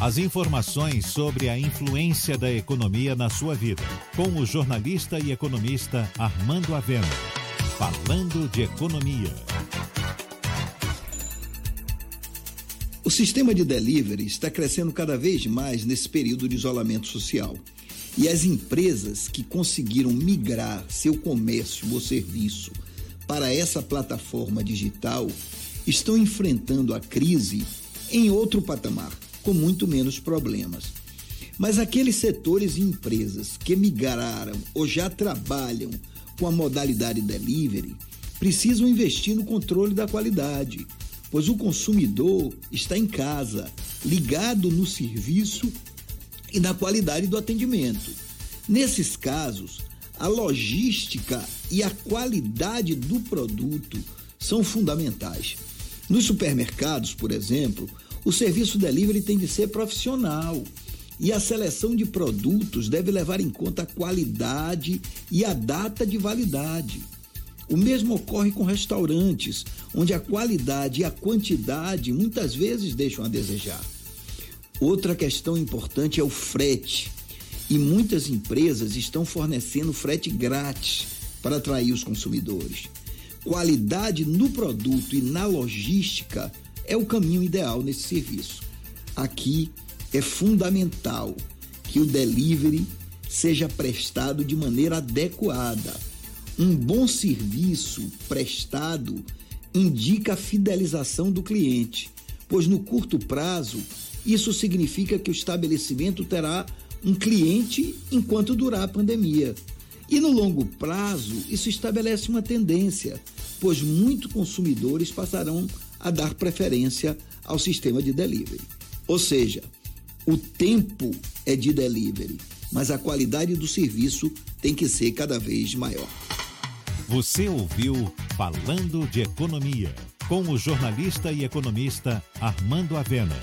As informações sobre a influência da economia na sua vida. Com o jornalista e economista Armando Avena. Falando de economia. O sistema de delivery está crescendo cada vez mais nesse período de isolamento social. E as empresas que conseguiram migrar seu comércio ou serviço para essa plataforma digital estão enfrentando a crise em outro patamar, com muito menos problemas. Mas aqueles setores e empresas que migraram ou já trabalham com a modalidade delivery precisam investir no controle da qualidade, pois o consumidor está em casa, ligado no serviço e na qualidade do atendimento. Nesses casos, a logística e a qualidade do produto são fundamentais. Nos supermercados, por exemplo, o serviço delivery tem de ser profissional e a seleção de produtos deve levar em conta a qualidade e a data de validade. O mesmo ocorre com restaurantes, onde a qualidade e a quantidade muitas vezes deixam a desejar. Outra questão importante é o frete. E muitas empresas estão fornecendo frete grátis para atrair os consumidores. Qualidade no produto e na logística é o caminho ideal nesse serviço. Aqui é fundamental que o delivery seja prestado de maneira adequada. Um bom serviço prestado indica a fidelização do cliente, pois no curto prazo isso significa que o estabelecimento terá um cliente enquanto durar a pandemia. E no longo prazo, isso estabelece uma tendência, pois muitos consumidores passarão a dar preferência ao sistema de delivery. Ou seja, o tempo é de delivery, mas a qualidade do serviço tem que ser cada vez maior. Você ouviu Falando de Economia, com o jornalista e economista Armando Avena.